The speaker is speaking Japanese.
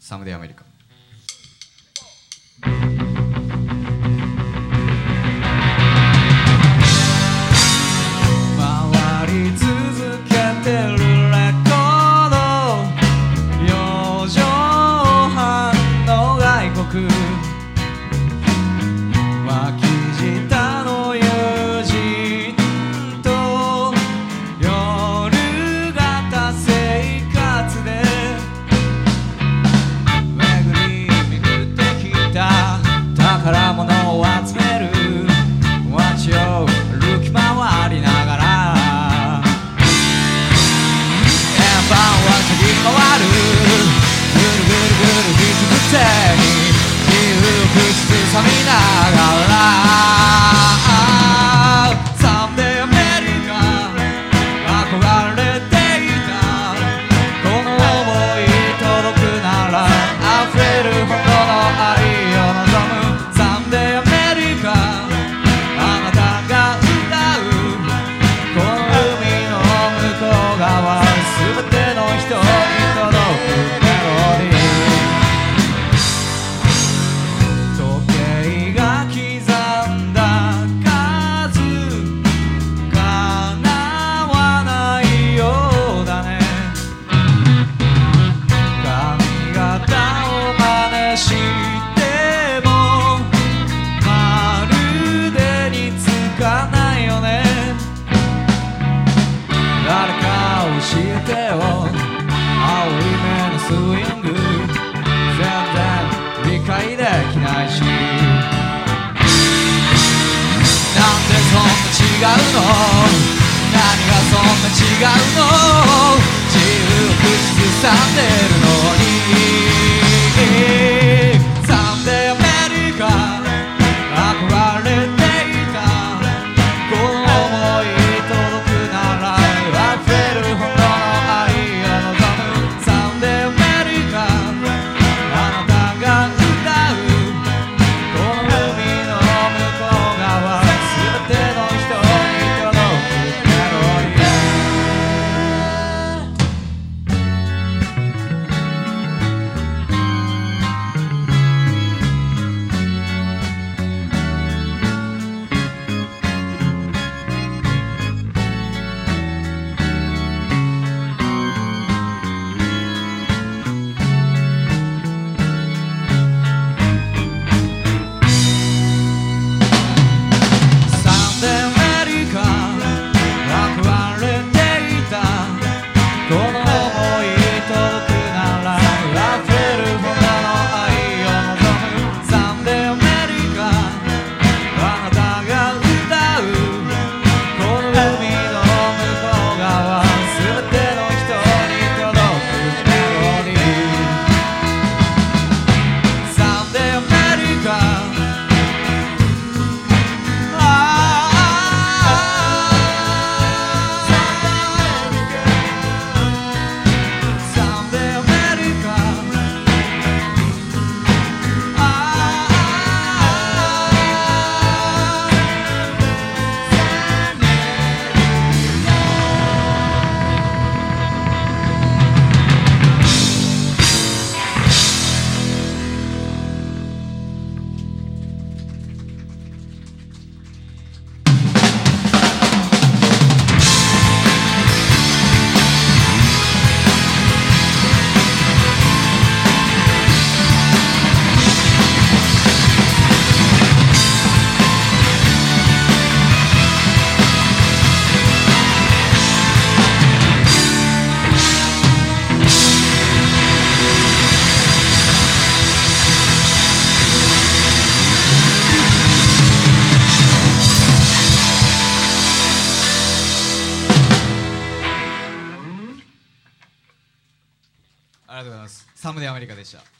サムデイアメリカ。回り続けてるレコード。洋上半の外国。スイング。全然理解できないしなんでそんな違うの？何がそんな違うの？自由を口ずさんでるのに。ありがとうございます。サムネアメリカでした。